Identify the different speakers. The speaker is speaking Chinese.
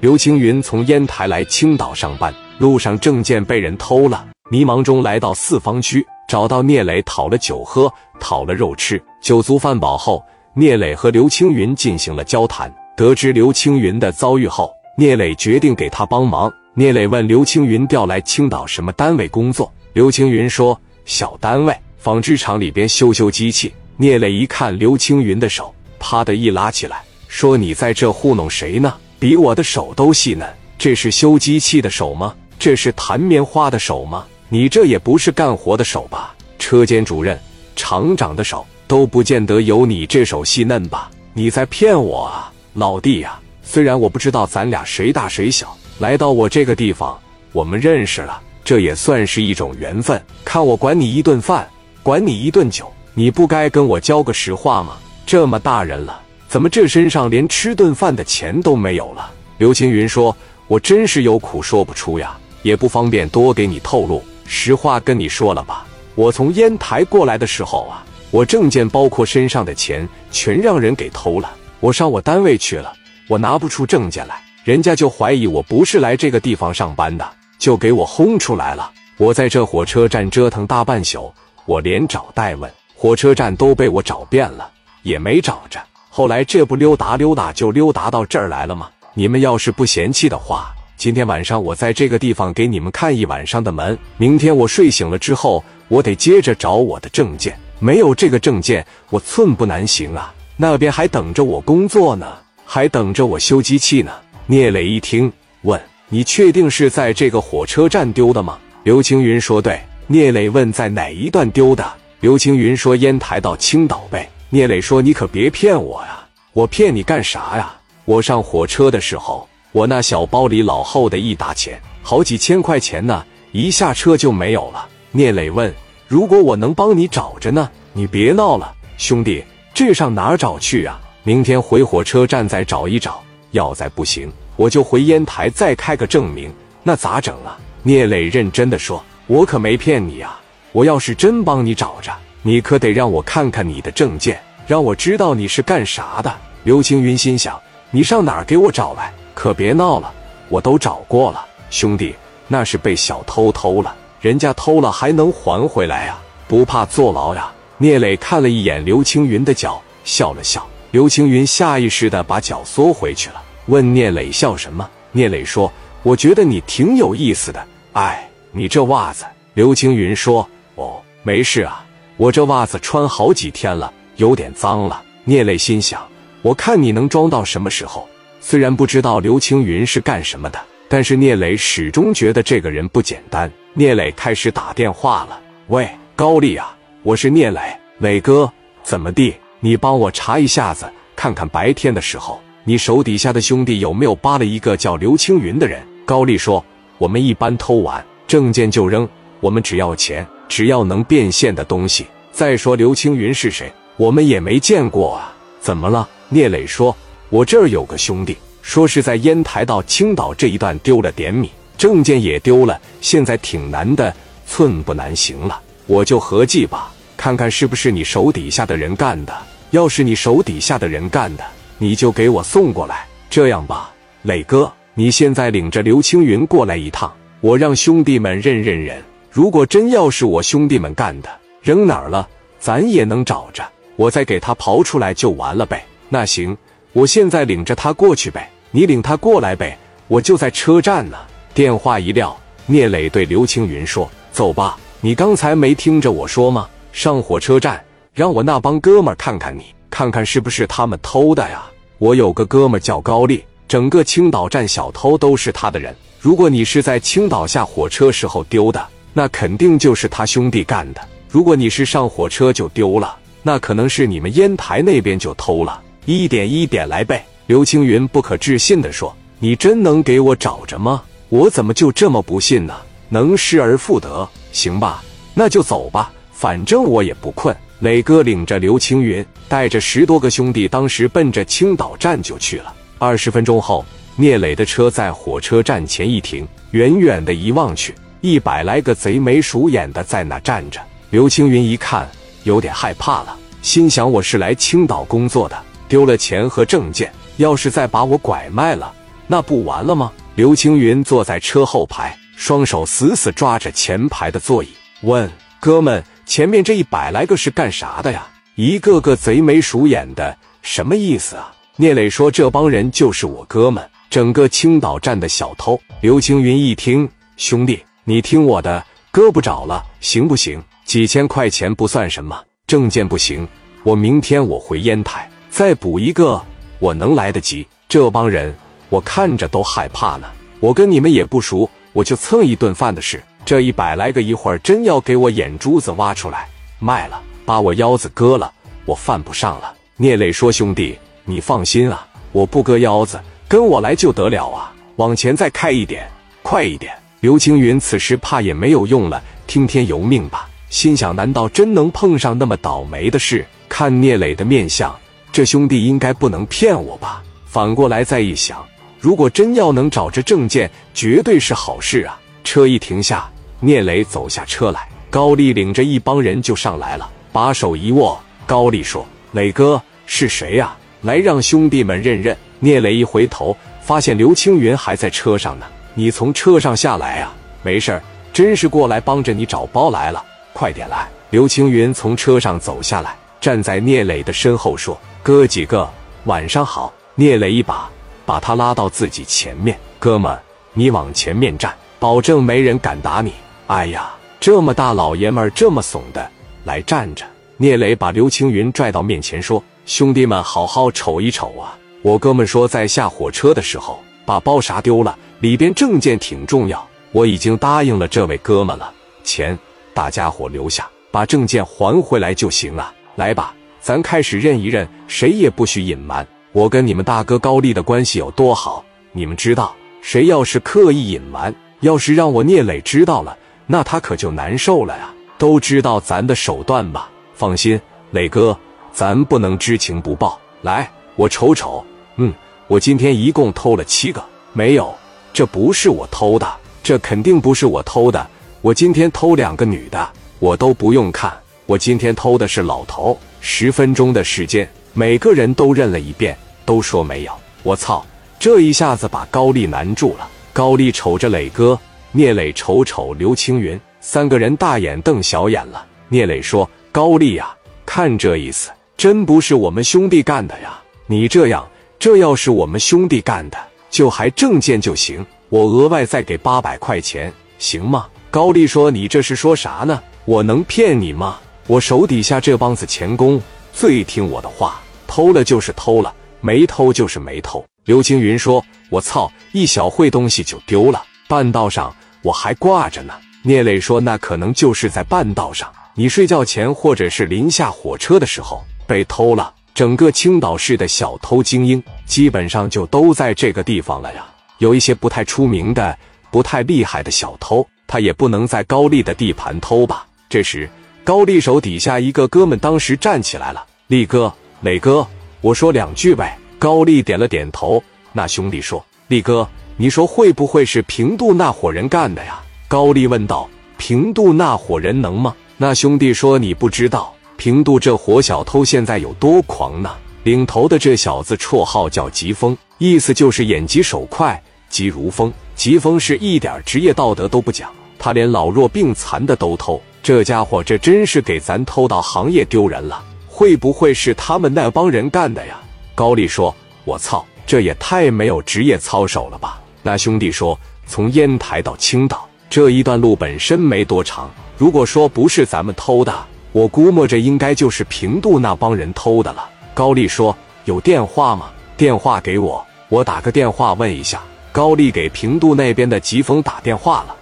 Speaker 1: 刘青云从烟台来青岛上班，路上证件被人偷了，迷茫中来到四方区，找到聂磊讨了酒喝，讨了肉吃。酒足饭饱后，聂磊和刘青云进行了交谈。得知刘青云的遭遇后，聂磊决定给他帮忙。聂磊问刘青云调来青岛什么单位工作？刘青云说：“小单位，纺织厂里边修修机器。”聂磊一看刘青云的手，啪的一拉起来，说：“你在这糊弄谁呢？比我的手都细嫩，这是修机器的手吗？这是弹棉花的手吗？你这也不是干活的手吧？车间主任、厂长的手都不见得有你这手细嫩吧？你在骗我啊！”老弟呀，虽然我不知道咱俩谁大谁小，来到我这个地方，我们认识了，这也算是一种缘分。看我管你一顿饭，管你一顿酒，你不该跟我交个实话吗？这么大人了，怎么这身上连吃顿饭的钱都没有了？刘青云说：“我真是有苦说不出呀，也不方便多给你透露。实话跟你说了吧，我从烟台过来的时候啊，我证件包括身上的钱全让人给偷了。”我上我单位去了，我拿不出证件来，人家就怀疑我不是来这个地方上班的，就给我轰出来了。我在这火车站折腾大半宿，我连找带问，火车站都被我找遍了，也没找着。后来这不溜达溜达就溜达到这儿来了吗？你们要是不嫌弃的话，今天晚上我在这个地方给你们看一晚上的门。明天我睡醒了之后，我得接着找我的证件，没有这个证件，我寸步难行啊。那边还等着我工作呢，还等着我修机器呢。聂磊一听，问：“你确定是在这个火车站丢的吗？”刘青云说：“对。”聂磊问：“在哪一段丢的？”刘青云说：“烟台到青岛呗。”聂磊说：“你可别骗我呀！我骗你干啥呀？我上火车的时候，我那小包里老厚的一沓钱，好几千块钱呢，一下车就没有了。”聂磊问：“如果我能帮你找着呢？你别闹了，兄弟。”这上哪儿找去啊？明天回火车站再找一找，要再不行，我就回烟台再开个证明，那咋整啊？聂磊认真的说：“我可没骗你啊！我要是真帮你找着，你可得让我看看你的证件，让我知道你是干啥的。”刘青云心想：“你上哪儿给我找来？可别闹了，我都找过了，兄弟，那是被小偷偷了，人家偷了还能还回来呀？不怕坐牢呀？”聂磊看了一眼刘青云的脚，笑了笑。刘青云下意识的把脚缩回去了，问聂磊笑什么？聂磊说：“我觉得你挺有意思的。”哎，你这袜子。刘青云说：“哦，没事啊，我这袜子穿好几天了，有点脏了。”聂磊心想：我看你能装到什么时候？虽然不知道刘青云是干什么的，但是聂磊始终觉得这个人不简单。聂磊开始打电话了：“喂，高丽啊。”我是聂磊，磊哥，怎么地？你帮我查一下子，看看白天的时候，你手底下的兄弟有没有扒了一个叫刘青云的人？高丽说：“我们一般偷完证件就扔，我们只要钱，只要能变现的东西。再说刘青云是谁，我们也没见过啊。怎么了？”聂磊说：“我这儿有个兄弟，说是在烟台到青岛这一段丢了点米，证件也丢了，现在挺难的，寸步难行了。”我就合计吧，看看是不是你手底下的人干的。要是你手底下的人干的，你就给我送过来。这样吧，磊哥，你现在领着刘青云过来一趟，我让兄弟们认认人。如果真要是我兄弟们干的，扔哪儿了，咱也能找着，我再给他刨出来就完了呗。那行，我现在领着他过去呗，你领他过来呗，我就在车站呢。电话一撂，聂磊对刘青云说：“走吧。”你刚才没听着我说吗？上火车站，让我那帮哥们看看你，看看是不是他们偷的呀？我有个哥们叫高丽，整个青岛站小偷都是他的人。如果你是在青岛下火车时候丢的，那肯定就是他兄弟干的；如果你是上火车就丢了，那可能是你们烟台那边就偷了。一点一点来呗。刘青云不可置信地说：“你真能给我找着吗？我怎么就这么不信呢？能失而复得。”行吧，那就走吧，反正我也不困。磊哥领着刘青云，带着十多个兄弟，当时奔着青岛站就去了。二十分钟后，聂磊的车在火车站前一停，远远的一望去，一百来个贼眉鼠眼的在那站着。刘青云一看，有点害怕了，心想：我是来青岛工作的，丢了钱和证件，要是再把我拐卖了，那不完了吗？刘青云坐在车后排，双手死死抓着前排的座椅，问：“哥们，前面这一百来个是干啥的呀？一个个贼眉鼠眼的，什么意思啊？”聂磊说：“这帮人就是我哥们，整个青岛站的小偷。”刘青云一听：“兄弟，你听我的，哥不找了，行不行？几千块钱不算什么，证件不行，我明天我回烟台再补一个，我能来得及。这帮人我看着都害怕呢。我跟你们也不熟，我就蹭一顿饭的事。这一百来个，一会儿真要给我眼珠子挖出来卖了，把我腰子割了，我犯不上了。”聂磊说：“兄弟。”你放心啊，我不割腰子，跟我来就得了啊！往前再开一点，快一点！刘青云此时怕也没有用了，听天由命吧。心想：难道真能碰上那么倒霉的事？看聂磊的面相，这兄弟应该不能骗我吧？反过来再一想，如果真要能找着证件，绝对是好事啊！车一停下，聂磊走下车来，高丽领着一帮人就上来了，把手一握，高丽说：“磊哥是谁呀？”来让兄弟们认认。聂磊一回头，发现刘青云还在车上呢。你从车上下来啊？没事真是过来帮着你找包来了。快点来！刘青云从车上走下来，站在聂磊的身后说：“哥几个，晚上好。”聂磊一把把他拉到自己前面：“哥们，你往前面站，保证没人敢打你。”哎呀，这么大老爷们儿这么怂的，来站着。聂磊把刘青云拽到面前说。兄弟们，好好瞅一瞅啊！我哥们说，在下火车的时候把包啥丢了，里边证件挺重要。我已经答应了这位哥们了，钱大家伙留下，把证件还回来就行了。来吧，咱开始认一认，谁也不许隐瞒。我跟你们大哥高丽的关系有多好，你们知道。谁要是刻意隐瞒，要是让我聂磊知道了，那他可就难受了呀。都知道咱的手段吧？放心，磊哥。咱不能知情不报。来，我瞅瞅。嗯，我今天一共偷了七个。没有，这不是我偷的，这肯定不是我偷的。我今天偷两个女的，我都不用看。我今天偷的是老头。十分钟的时间，每个人都认了一遍，都说没有。我操！这一下子把高丽难住了。高丽瞅着磊哥，聂磊瞅瞅刘青云，三个人大眼瞪小眼了。聂磊说：“高丽呀，看这意思。”真不是我们兄弟干的呀！你这样，这要是我们兄弟干的，就还证件就行，我额外再给八百块钱，行吗？高丽说：“你这是说啥呢？我能骗你吗？我手底下这帮子钳工最听我的话，偷了就是偷了，没偷就是没偷。”刘青云说：“我操，一小会东西就丢了，半道上我还挂着呢。”聂磊说：“那可能就是在半道上，你睡觉前或者是临下火车的时候。”被偷了，整个青岛市的小偷精英基本上就都在这个地方了呀。有一些不太出名的、不太厉害的小偷，他也不能在高丽的地盘偷吧？这时，高丽手底下一个哥们当时站起来了：“力哥，磊哥，我说两句呗。”高丽点了点头。那兄弟说：“力哥，你说会不会是平度那伙人干的呀？”高丽问道：“平度那伙人能吗？”那兄弟说：“你不知道。”平度这活小偷现在有多狂呢？领头的这小子绰号叫疾风，意思就是眼疾手快，疾如风。疾风是一点职业道德都不讲，他连老弱病残的都偷。这家伙这真是给咱偷盗行业丢人了。会不会是他们那帮人干的呀？高丽说：“我操，这也太没有职业操守了吧？”那兄弟说：“从烟台到青岛这一段路本身没多长，如果说不是咱们偷的。”我估摸着应该就是平度那帮人偷的了。高丽说：“有电话吗？电话给我，我打个电话问一下。”高丽给平度那边的疾风打电话了。